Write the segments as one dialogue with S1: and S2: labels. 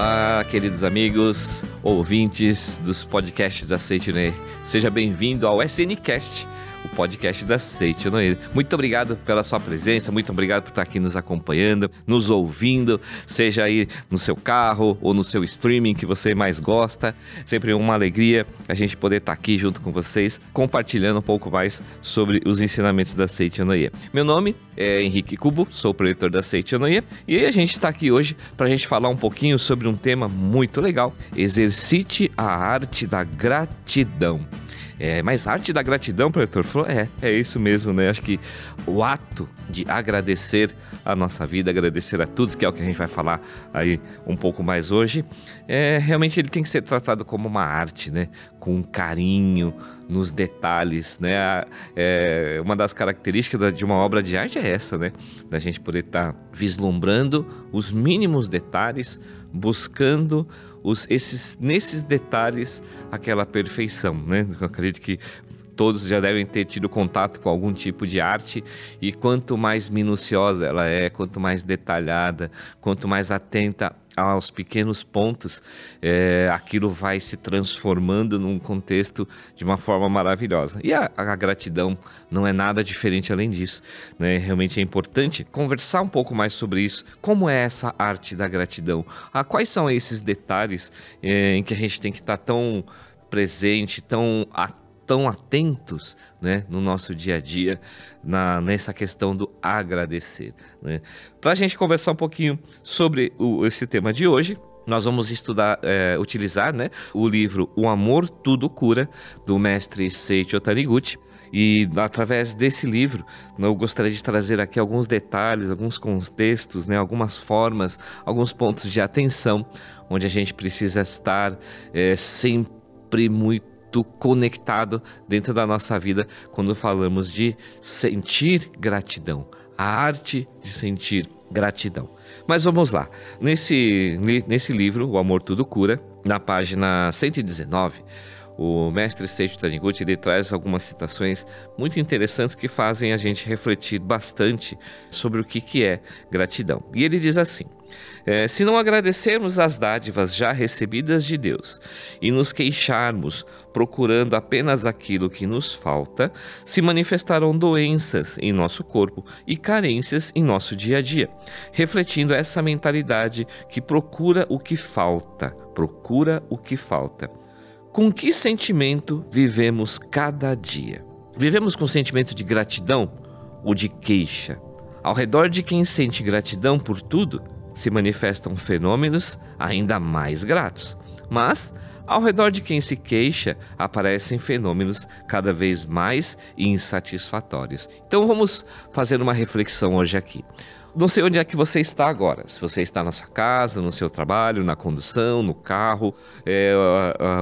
S1: Olá, queridos amigos, ouvintes dos podcasts da Seitune. Seja bem-vindo ao SNCast, podcast da Seitune. Muito obrigado pela sua presença, muito obrigado por estar aqui nos acompanhando, nos ouvindo, seja aí no seu carro ou no seu streaming que você mais gosta. Sempre uma alegria a gente poder estar aqui junto com vocês, compartilhando um pouco mais sobre os ensinamentos da Seitune. Meu nome é Henrique Cubo, sou o preletor da Seitune e a gente está aqui hoje para a gente falar um pouquinho sobre um tema muito legal: exercite a arte da gratidão. É, mas arte da gratidão, professor, falou, é, é isso mesmo, né? Acho que o ato de agradecer a nossa vida, agradecer a todos, que é o que a gente vai falar aí um pouco mais hoje, é, realmente ele tem que ser tratado como uma arte, né? Com carinho nos detalhes, né? É, uma das características de uma obra de arte é essa, né? Da gente poder estar tá vislumbrando os mínimos detalhes, buscando os, esses, nesses detalhes aquela perfeição, né? Eu acredito que todos já devem ter tido contato com algum tipo de arte e quanto mais minuciosa ela é, quanto mais detalhada, quanto mais atenta aos pequenos pontos, é, aquilo vai se transformando num contexto de uma forma maravilhosa. E a, a, gratidão não é nada diferente além disso. Né? Realmente é importante conversar um pouco mais sobre isso. Como é essa arte da gratidão? Ah, quais são esses detalhes é, em que a gente tem que estar tão presente, tão atento? Tão atentos né, no nosso dia a dia na, nessa questão do agradecer. Né? Para a gente conversar um pouquinho sobre o, esse tema de hoje, nós vamos estudar, é, utilizar né, o livro O Amor Tudo Cura, do mestre Seiichi Taniguchi. E através desse livro, eu gostaria de trazer aqui alguns detalhes, alguns contextos, né, algumas formas, alguns pontos de atenção, onde a gente precisa estar é, sempre muito muito conectado dentro da nossa vida quando falamos de sentir gratidão, a arte de sentir gratidão. Mas vamos lá. Nesse, nesse livro, O Amor Tudo Cura, na página 119, o mestre Seiichi Taniguchi ele traz algumas citações muito interessantes que fazem a gente refletir bastante sobre o que, que é gratidão. E ele diz assim: é, se não agradecermos as dádivas já recebidas de Deus e nos queixarmos procurando apenas aquilo que nos falta, se manifestarão doenças em nosso corpo e carências em nosso dia a dia, refletindo essa mentalidade que procura o que falta, procura o que falta. Com que sentimento vivemos cada dia? Vivemos com sentimento de gratidão ou de queixa? Ao redor de quem sente gratidão por tudo, se manifestam fenômenos ainda mais gratos. Mas, ao redor de quem se queixa, aparecem fenômenos cada vez mais insatisfatórios. Então vamos fazer uma reflexão hoje aqui. Não sei onde é que você está agora. Se você está na sua casa, no seu trabalho, na condução, no carro, é,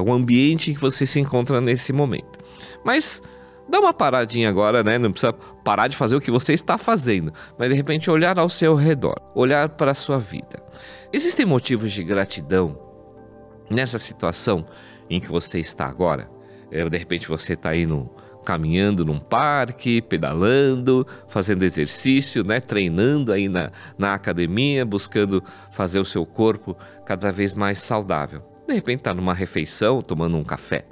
S1: o ambiente em que você se encontra nesse momento. Mas dá uma paradinha agora, né? Não precisa parar de fazer o que você está fazendo, mas de repente olhar ao seu redor, olhar para a sua vida. Existem motivos de gratidão nessa situação em que você está agora? É, de repente você está no caminhando num parque, pedalando, fazendo exercício, né, treinando aí na, na academia, buscando fazer o seu corpo cada vez mais saudável. De repente está numa refeição, tomando um café.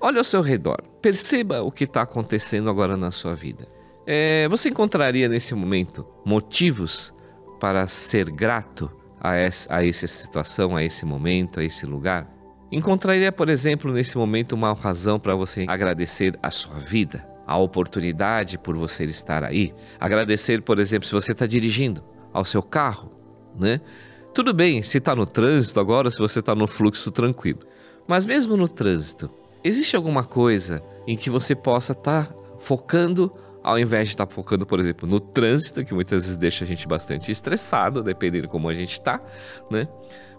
S1: Olhe ao seu redor, perceba o que está acontecendo agora na sua vida. É, você encontraria nesse momento motivos para ser grato a essa, a essa situação, a esse momento, a esse lugar? Encontraria, por exemplo, nesse momento uma razão para você agradecer a sua vida, a oportunidade por você estar aí. Agradecer, por exemplo, se você está dirigindo ao seu carro, né? Tudo bem se está no trânsito agora, se você está no fluxo tranquilo. Mas mesmo no trânsito, existe alguma coisa em que você possa estar tá focando ao invés de estar tá focando, por exemplo, no trânsito, que muitas vezes deixa a gente bastante estressado, dependendo como a gente está, né?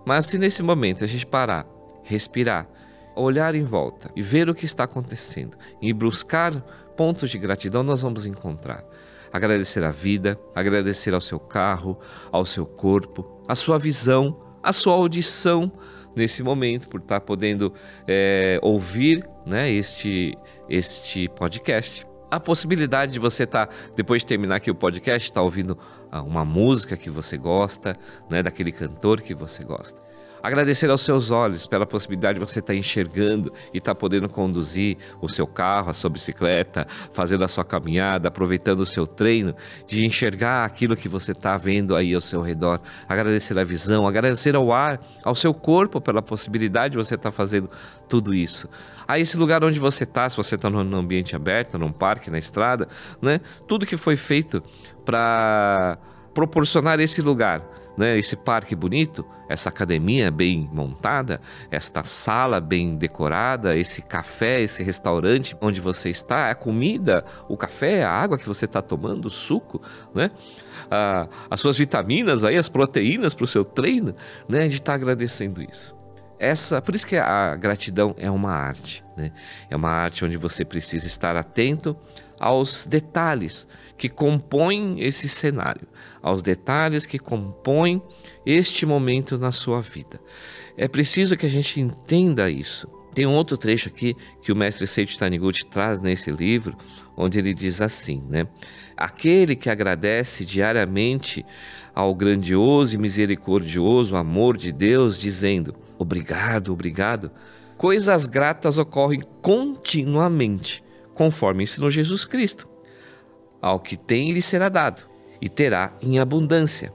S1: Mas se nesse momento a gente parar respirar, olhar em volta e ver o que está acontecendo e buscar pontos de gratidão, nós vamos encontrar. Agradecer a vida, agradecer ao seu carro, ao seu corpo, a sua visão, a sua audição nesse momento, por estar podendo é, ouvir né, este, este podcast. A possibilidade de você estar, depois de terminar aqui o podcast, estar ouvindo ah, uma música que você gosta, né, daquele cantor que você gosta Agradecer aos seus olhos pela possibilidade de você estar enxergando e estar podendo conduzir o seu carro, a sua bicicleta, fazendo a sua caminhada, aproveitando o seu treino, de enxergar aquilo que você está vendo aí ao seu redor. Agradecer a visão, agradecer ao ar, ao seu corpo pela possibilidade de você estar fazendo tudo isso. A esse lugar onde você está, se você está num ambiente aberto, num parque, na estrada, né? Tudo que foi feito para proporcionar esse lugar né, esse parque bonito, essa academia bem montada, esta sala bem decorada, esse café, esse restaurante onde você está, a comida, o café, a água que você está tomando, o suco, né? Ah, as suas vitaminas aí, as proteínas para o seu treino, né? A gente está agradecendo isso. Essa, por isso que a gratidão é uma arte, né? É uma arte onde você precisa estar atento aos detalhes que compõem esse cenário, aos detalhes que compõem este momento na sua vida. É preciso que a gente entenda isso. Tem um outro trecho aqui que o mestre Seiichi Taniguchi traz nesse livro, onde ele diz assim, né? Aquele que agradece diariamente ao grandioso e misericordioso amor de Deus, dizendo: Obrigado, obrigado. Coisas gratas ocorrem continuamente, conforme ensinou Jesus Cristo. Ao que tem lhe será dado, e terá em abundância.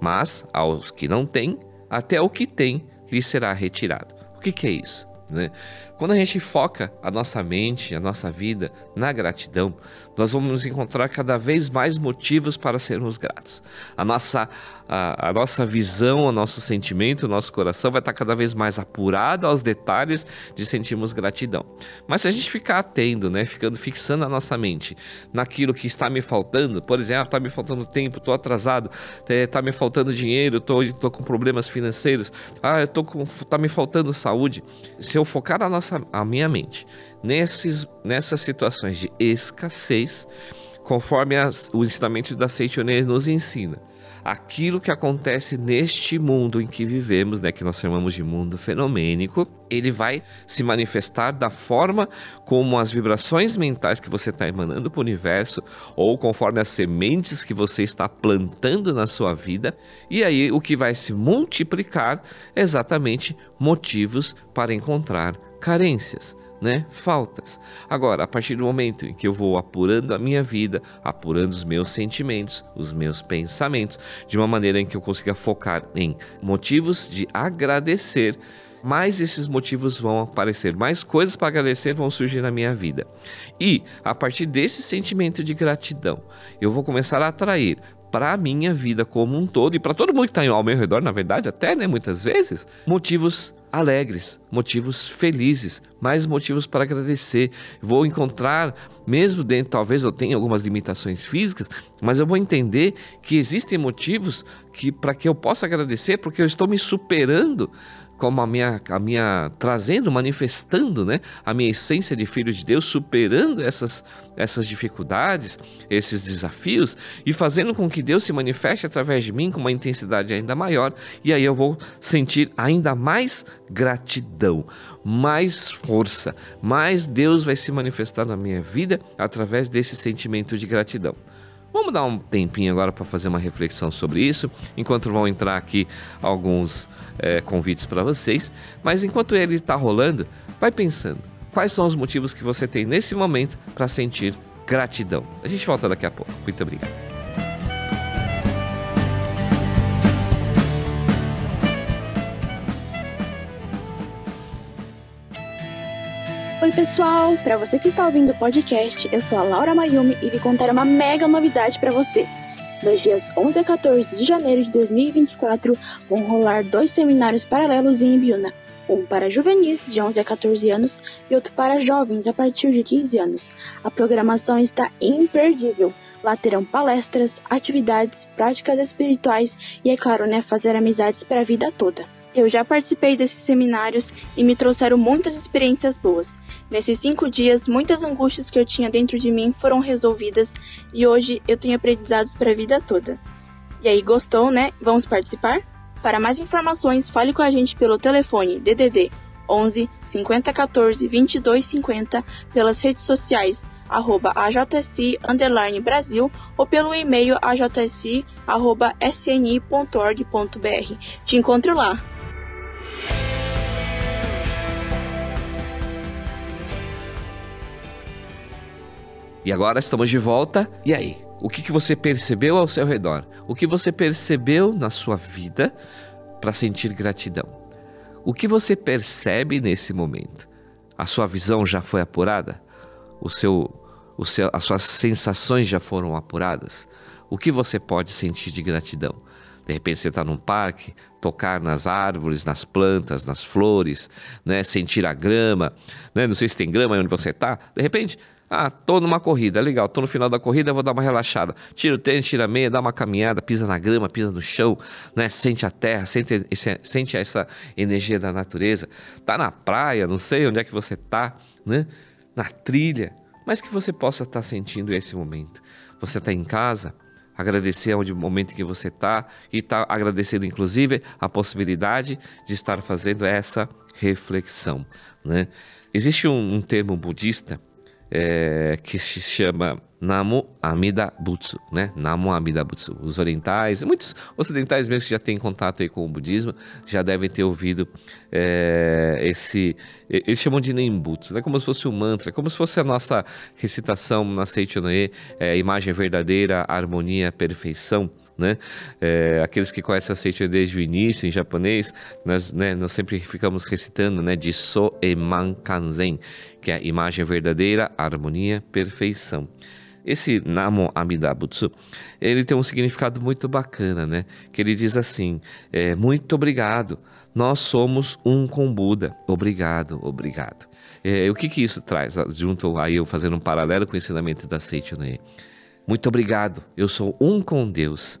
S1: Mas aos que não têm, até o que tem lhe será retirado. O que, que é isso? Né? Quando a gente foca a nossa mente, a nossa vida na gratidão, nós vamos encontrar cada vez mais motivos para sermos gratos. A nossa, a, a nossa visão, o nosso sentimento, o nosso coração vai estar cada vez mais apurado aos detalhes de sentirmos gratidão. Mas se a gente ficar atento, né, ficando fixando a nossa mente naquilo que está me faltando, por exemplo, está me faltando tempo, estou atrasado, está me faltando dinheiro, estou com problemas financeiros, ah, eu com, está me faltando saúde. Se eu focar a, nossa, a minha mente nesses, nessas situações de escassez, conforme as, o ensinamento da Seitonê nos ensina. Aquilo que acontece neste mundo em que vivemos, né, que nós chamamos de mundo fenomênico, ele vai se manifestar da forma como as vibrações mentais que você está emanando para o universo, ou conforme as sementes que você está plantando na sua vida, e aí o que vai se multiplicar é exatamente motivos para encontrar carências né, faltas. Agora, a partir do momento em que eu vou apurando a minha vida, apurando os meus sentimentos, os meus pensamentos, de uma maneira em que eu consiga focar em motivos de agradecer, mais esses motivos vão aparecer, mais coisas para agradecer vão surgir na minha vida. E a partir desse sentimento de gratidão, eu vou começar a atrair para a minha vida como um todo e para todo mundo que está ao meu redor, na verdade, até, né, muitas vezes, motivos alegres, motivos felizes, mais motivos para agradecer. Vou encontrar, mesmo dentro, talvez eu tenha algumas limitações físicas, mas eu vou entender que existem motivos que para que eu possa agradecer, porque eu estou me superando como a minha, a minha trazendo, manifestando, né, a minha essência de filho de Deus, superando essas, essas dificuldades, esses desafios e fazendo com que Deus se manifeste através de mim com uma intensidade ainda maior, e aí eu vou sentir ainda mais gratidão, mais força, mais Deus vai se manifestar na minha vida através desse sentimento de gratidão. Vamos dar um tempinho agora para fazer uma reflexão sobre isso, enquanto vão entrar aqui alguns é, convites para vocês. Mas enquanto ele está rolando, vai pensando quais são os motivos que você tem nesse momento para sentir gratidão. A gente volta daqui a pouco. Muito obrigado.
S2: Oi, pessoal! Para você que está ouvindo o podcast, eu sou a Laura Mayumi e vim contar uma mega novidade para você. Nos dias 11 a 14 de janeiro de 2024, vão rolar dois seminários paralelos em Ibiúna. Um para juvenis de 11 a 14 anos e outro para jovens a partir de 15 anos. A programação está imperdível. Lá terão palestras, atividades, práticas espirituais e, é claro, né, fazer amizades para a vida toda. Eu já participei desses seminários e me trouxeram muitas experiências boas. Nesses cinco dias, muitas angústias que eu tinha dentro de mim foram resolvidas e hoje eu tenho aprendizados para a vida toda. E aí, gostou, né? Vamos participar? Para mais informações, fale com a gente pelo telefone DDD 11 50 14 22 50 pelas redes sociais arroba AJSI underline Brasil ou pelo e-mail ajsi arroba sni.org.br. Te encontro lá!
S1: E agora estamos de volta. E aí? O que, que você percebeu ao seu redor? O que você percebeu na sua vida para sentir gratidão? O que você percebe nesse momento? A sua visão já foi apurada? O seu, o seu, as suas sensações já foram apuradas? O que você pode sentir de gratidão? De repente você está num parque, tocar nas árvores, nas plantas, nas flores, né? sentir a grama. Né? Não sei se tem grama onde você está. De repente, ah, tô numa corrida, legal, tô no final da corrida, vou dar uma relaxada. Tira o tênis, tira a meia, dá uma caminhada, pisa na grama, pisa no chão, né? Sente a terra, sente, sente essa energia da natureza. Tá na praia, não sei onde é que você tá, né? Na trilha, mas que você possa estar tá sentindo esse momento. Você tá em casa, agradecer ao momento que você está e está agradecendo inclusive a possibilidade de estar fazendo essa reflexão. Né? Existe um, um termo budista é, que se chama Namo Amida Butsu, né? Namo Amida Butsu. Os orientais, muitos ocidentais mesmo que já têm contato aí com o budismo, já devem ter ouvido é, esse. Eles chamam de Nembutsu, né? Como se fosse um mantra, como se fosse a nossa recitação na Seichonoe, é, imagem verdadeira, harmonia, perfeição né? É, aqueles que conhecem a Seicho desde o início em japonês, nós, né, nós sempre ficamos recitando, né, de So Eman Kanzen, que é a imagem verdadeira, harmonia, perfeição. Esse Namo Amida Butsu, ele tem um significado muito bacana, né? Que ele diz assim: é, muito obrigado, nós somos um com Buda. Obrigado, obrigado. É, o que que isso traz? Junto aí eu fazendo um paralelo com o ensinamento da Seicho? Muito obrigado, eu sou um com Deus.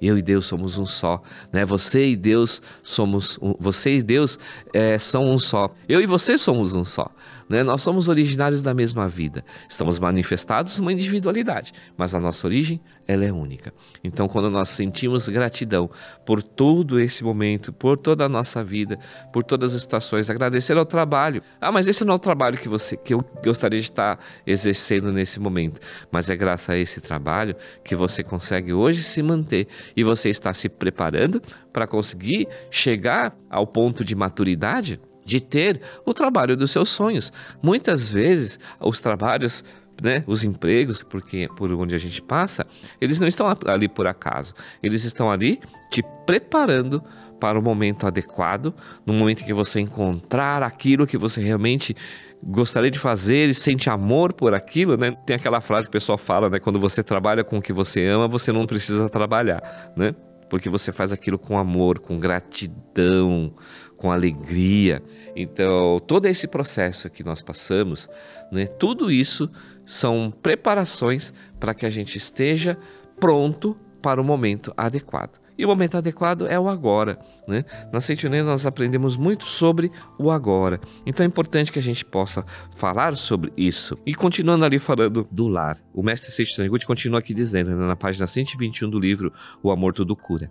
S1: Eu e Deus somos um só, né? Você e Deus somos um, você e Deus é, são um só. Eu e você somos um só. Né? Nós somos originários da mesma vida. Estamos manifestados uma individualidade, mas a nossa origem ela é única. Então, quando nós sentimos gratidão por todo esse momento, por toda a nossa vida, por todas as situações, agradecer ao trabalho. Ah, mas esse não é o trabalho que você que eu gostaria de estar exercendo nesse momento, mas é graças a esse trabalho que você consegue hoje se manter e você está se preparando para conseguir chegar ao ponto de maturidade de ter o trabalho dos seus sonhos. Muitas vezes, os trabalhos né, os empregos, porque por onde a gente passa, eles não estão ali por acaso. Eles estão ali te preparando para o momento adequado, no momento que você encontrar aquilo que você realmente gostaria de fazer e sente amor por aquilo, né? Tem aquela frase que o pessoal fala, né? Quando você trabalha com o que você ama, você não precisa trabalhar, né? Porque você faz aquilo com amor, com gratidão, com alegria. Então, todo esse processo que nós passamos, né, tudo isso são preparações para que a gente esteja pronto para o momento adequado. E o momento adequado é o agora. Né? Na Sentinela nós aprendemos muito sobre o agora. Então é importante que a gente possa falar sobre isso. E continuando ali falando do lar, o mestre Taniguchi continua aqui dizendo, né, na página 121 do livro O Amor Tudo Cura.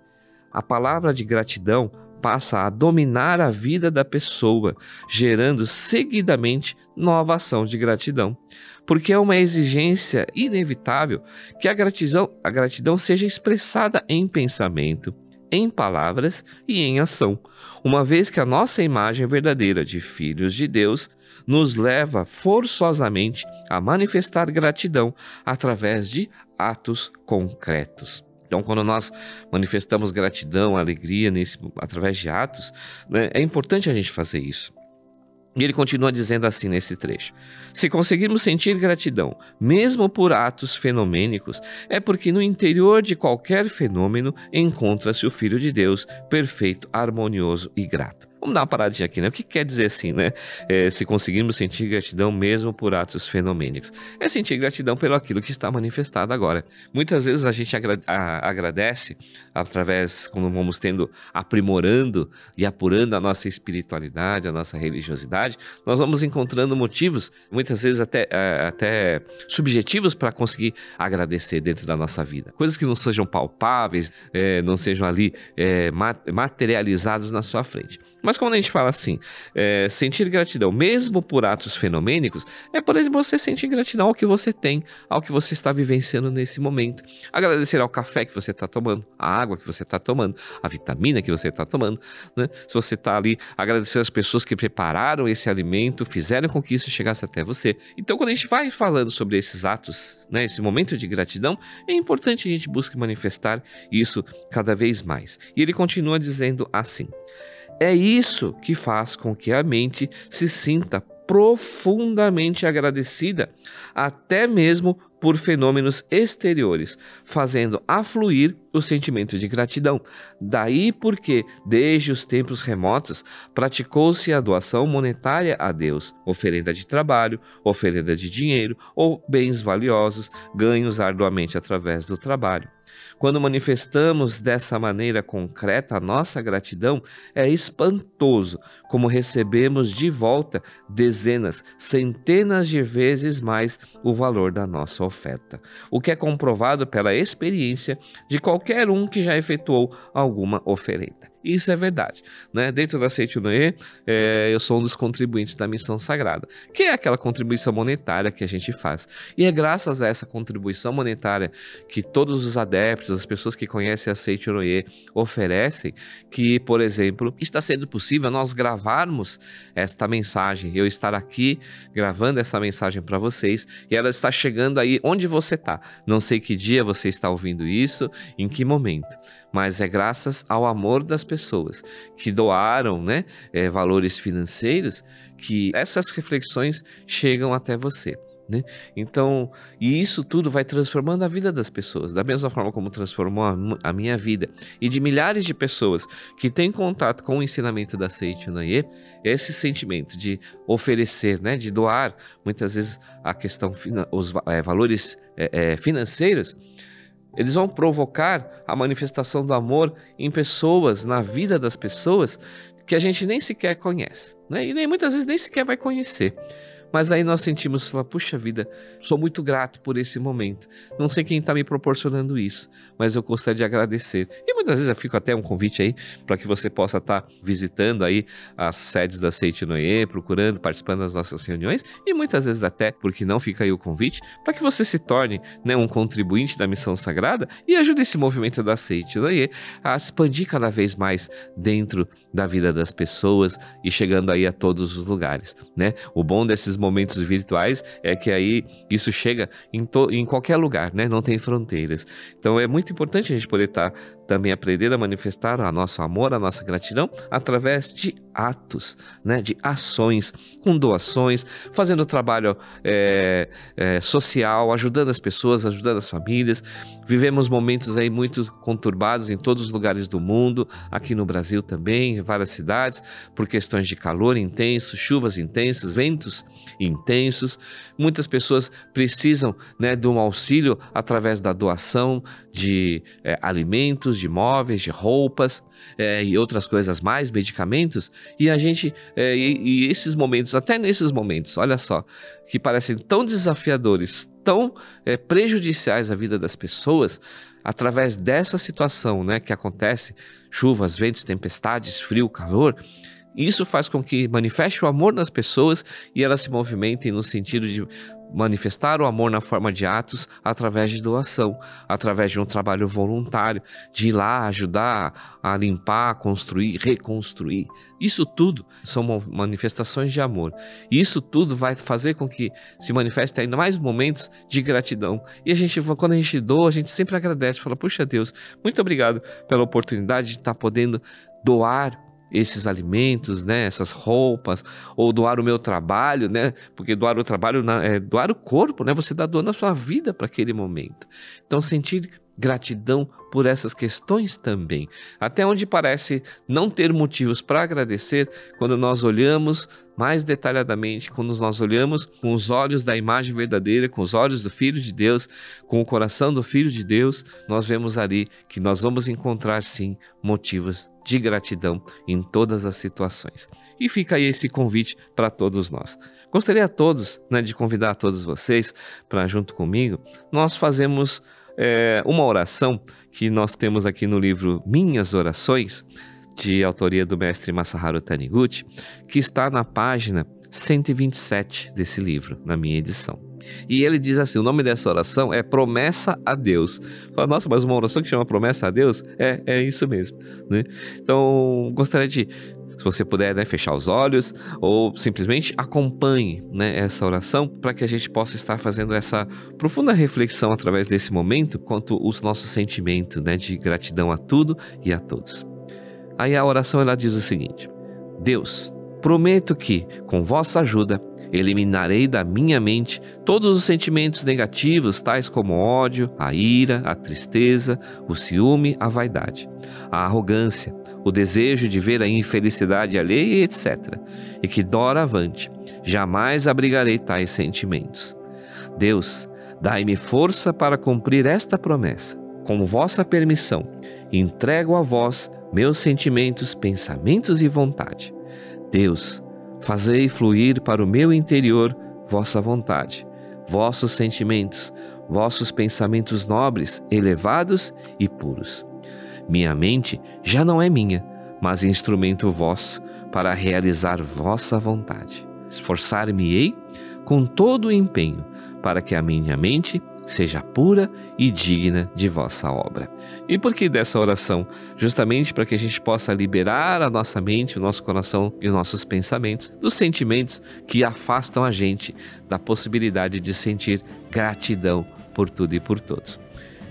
S1: A palavra de gratidão passa a dominar a vida da pessoa, gerando seguidamente nova ação de gratidão. Porque é uma exigência inevitável que a gratidão, a gratidão seja expressada em pensamento, em palavras e em ação, uma vez que a nossa imagem verdadeira de filhos de Deus nos leva forçosamente a manifestar gratidão através de atos concretos. Então, quando nós manifestamos gratidão, alegria nesse, através de atos, né, é importante a gente fazer isso. E ele continua dizendo assim nesse trecho: Se conseguirmos sentir gratidão, mesmo por atos fenomênicos, é porque no interior de qualquer fenômeno encontra-se o Filho de Deus, perfeito, harmonioso e grato. Vamos dar uma paradinha aqui, né? O que quer dizer assim, né? É, se conseguirmos sentir gratidão mesmo por atos fenomênicos. É sentir gratidão pelo aquilo que está manifestado agora. Muitas vezes a gente agra agradece através, quando vamos tendo, aprimorando e apurando a nossa espiritualidade, a nossa religiosidade, nós vamos encontrando motivos, muitas vezes até, é, até subjetivos para conseguir agradecer dentro da nossa vida. Coisas que não sejam palpáveis, é, não sejam ali é, materializados na sua frente. Mas quando a gente fala assim, é, sentir gratidão, mesmo por atos fenomênicos, é, por exemplo, você sentir gratidão ao que você tem, ao que você está vivenciando nesse momento. Agradecer ao café que você está tomando, a água que você está tomando, a vitamina que você está tomando. Né? Se você está ali, agradecer as pessoas que prepararam esse alimento, fizeram com que isso chegasse até você. Então, quando a gente vai falando sobre esses atos, né, esse momento de gratidão, é importante a gente busque manifestar isso cada vez mais. E ele continua dizendo assim. É isso que faz com que a mente se sinta profundamente agradecida, até mesmo por fenômenos exteriores, fazendo afluir o sentimento de gratidão. Daí porque, desde os tempos remotos, praticou-se a doação monetária a Deus, oferenda de trabalho, oferenda de dinheiro ou bens valiosos ganhos arduamente através do trabalho. Quando manifestamos dessa maneira concreta a nossa gratidão, é espantoso como recebemos de volta dezenas, centenas de vezes mais o valor da nossa oferta, o que é comprovado pela experiência de qualquer um que já efetuou alguma oferenda. Isso é verdade. Né? Dentro da Seite Noé, é, eu sou um dos contribuintes da missão sagrada, que é aquela contribuição monetária que a gente faz. E é graças a essa contribuição monetária que todos os adeptos, as pessoas que conhecem a Seite Noé oferecem, que, por exemplo, está sendo possível nós gravarmos esta mensagem, eu estar aqui gravando essa mensagem para vocês e ela está chegando aí onde você está. Não sei que dia você está ouvindo isso, em que momento, mas é graças ao amor das pessoas que doaram né, é, valores financeiros que essas reflexões chegam até você. Né? Então, e isso tudo vai transformando a vida das pessoas, da mesma forma como transformou a, a minha vida e de milhares de pessoas que têm contato com o ensinamento da Seite Naye, esse sentimento de oferecer, né, de doar, muitas vezes a questão, os é, valores é, é, financeiros, eles vão provocar a manifestação do amor em pessoas, na vida das pessoas, que a gente nem sequer conhece, né? e nem muitas vezes nem sequer vai conhecer. Mas aí nós sentimos, falar, puxa vida, sou muito grato por esse momento. Não sei quem está me proporcionando isso, mas eu gostaria de agradecer. E muitas vezes eu fico até um convite aí para que você possa estar tá visitando aí as sedes da Seite Noé, procurando, participando das nossas reuniões e muitas vezes até, porque não fica aí o convite, para que você se torne né, um contribuinte da missão sagrada e ajude esse movimento da Seite Noé a expandir cada vez mais dentro da vida das pessoas e chegando aí a todos os lugares, né? O bom desses momentos virtuais é que aí isso chega em, em qualquer lugar, né? Não tem fronteiras. Então é muito importante a gente poder estar tá também aprender a manifestar o nosso amor, a nossa gratidão através de atos, né, de ações, com doações, fazendo trabalho é, é, social, ajudando as pessoas, ajudando as famílias. Vivemos momentos aí muito conturbados em todos os lugares do mundo, aqui no Brasil também, em várias cidades, por questões de calor intenso, chuvas intensas, ventos intensos. Muitas pessoas precisam né, de um auxílio através da doação de é, alimentos, de móveis, de roupas é, e outras coisas mais, medicamentos, e a gente, é, e, e esses momentos, até nesses momentos, olha só, que parecem tão desafiadores, tão é, prejudiciais à vida das pessoas, através dessa situação né, que acontece, chuvas, ventos, tempestades, frio, calor, isso faz com que manifeste o amor nas pessoas e elas se movimentem no sentido de manifestar o amor na forma de atos através de doação, através de um trabalho voluntário, de ir lá ajudar a limpar, construir, reconstruir. Isso tudo são manifestações de amor. Isso tudo vai fazer com que se manifeste ainda mais momentos de gratidão. E a gente, quando a gente doa, a gente sempre agradece, fala: "Puxa Deus, muito obrigado pela oportunidade de estar podendo doar esses alimentos, né, essas roupas, ou doar o meu trabalho, né, porque doar o trabalho é doar o corpo, né, você dá doando a sua vida para aquele momento. Então sentir gratidão por essas questões também. Até onde parece não ter motivos para agradecer, quando nós olhamos mais detalhadamente, quando nós olhamos com os olhos da imagem verdadeira, com os olhos do Filho de Deus, com o coração do Filho de Deus, nós vemos ali que nós vamos encontrar sim motivos de gratidão em todas as situações. E fica aí esse convite para todos nós. Gostaria a todos né, de convidar a todos vocês para, junto comigo, nós fazemos é, uma oração que nós temos aqui no livro Minhas Orações, de autoria do mestre Masaharu Taniguchi, que está na página 127 desse livro, na minha edição. E ele diz assim: o nome dessa oração é Promessa a Deus. Fala, Nossa, mas uma oração que chama Promessa a Deus? É, é isso mesmo. Né? Então, gostaria de se você puder né, fechar os olhos ou simplesmente acompanhe né, essa oração para que a gente possa estar fazendo essa profunda reflexão através desse momento quanto os nossos sentimentos né, de gratidão a tudo e a todos. Aí a oração ela diz o seguinte: Deus, prometo que, com vossa ajuda, eliminarei da minha mente todos os sentimentos negativos, tais como ódio, a ira, a tristeza, o ciúme, a vaidade, a arrogância, o desejo de ver a infelicidade alheia, etc. E que doravante jamais abrigarei tais sentimentos. Deus, dai-me força para cumprir esta promessa. Com vossa permissão, entrego a vós meus sentimentos, pensamentos e vontade. Deus, fazei fluir para o meu interior vossa vontade, vossos sentimentos, vossos pensamentos nobres, elevados e puros. Minha mente já não é minha, mas instrumento vosso para realizar vossa vontade. Esforçar-me-ei com todo o empenho para que a minha mente seja pura e digna de vossa obra. E por que dessa oração? Justamente para que a gente possa liberar a nossa mente, o nosso coração e os nossos pensamentos dos sentimentos que afastam a gente da possibilidade de sentir gratidão por tudo e por todos.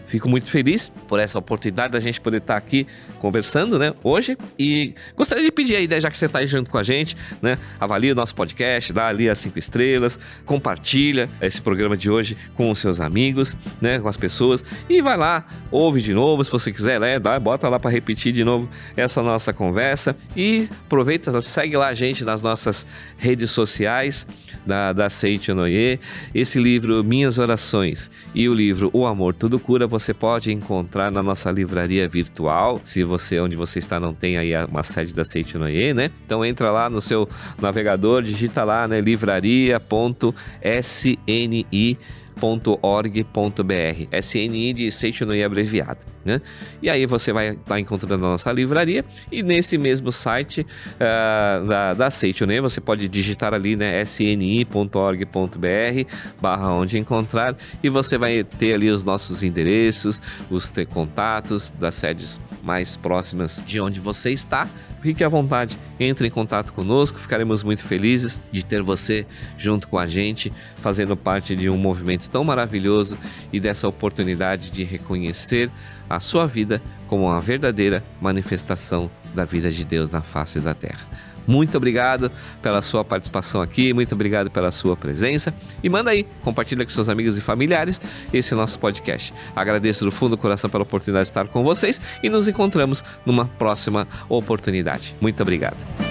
S1: Fico muito feliz por essa oportunidade da gente poder estar aqui conversando, né, hoje. E gostaria de pedir aí, né, já que você está aí junto com a gente, né, avalie o nosso podcast, dá ali as cinco estrelas, compartilha esse programa de hoje com os seus amigos, né, com as pessoas e vai lá, ouve de novo, se você quiser, né, dá, bota lá para repetir de novo essa nossa conversa e aproveita, segue lá a gente nas nossas redes sociais da, da Seite Noye. Esse livro, Minhas Orações, e o livro O Amor Tudo Cura, você pode encontrar na nossa livraria virtual. Se você, onde você está, não tem aí uma sede da Seite Noye, né? Então entra lá no seu navegador, digita lá, né? livraria.sni sni.org.br, SNI de Seitonui abreviado. Né? E aí você vai estar tá encontrando a nossa livraria e nesse mesmo site uh, da, da Seitonui você pode digitar ali né, sni.org.br barra onde encontrar e você vai ter ali os nossos endereços, os contatos das sedes mais próximas de onde você está fique à vontade, entre em contato conosco, ficaremos muito felizes de ter você junto com a gente, fazendo parte de um movimento tão maravilhoso e dessa oportunidade de reconhecer a sua vida como uma verdadeira manifestação da vida de Deus na face da terra. Muito obrigado pela sua participação aqui, muito obrigado pela sua presença e manda aí, compartilha com seus amigos e familiares esse nosso podcast. Agradeço do fundo do coração pela oportunidade de estar com vocês e nos encontramos numa próxima oportunidade. Muito obrigado.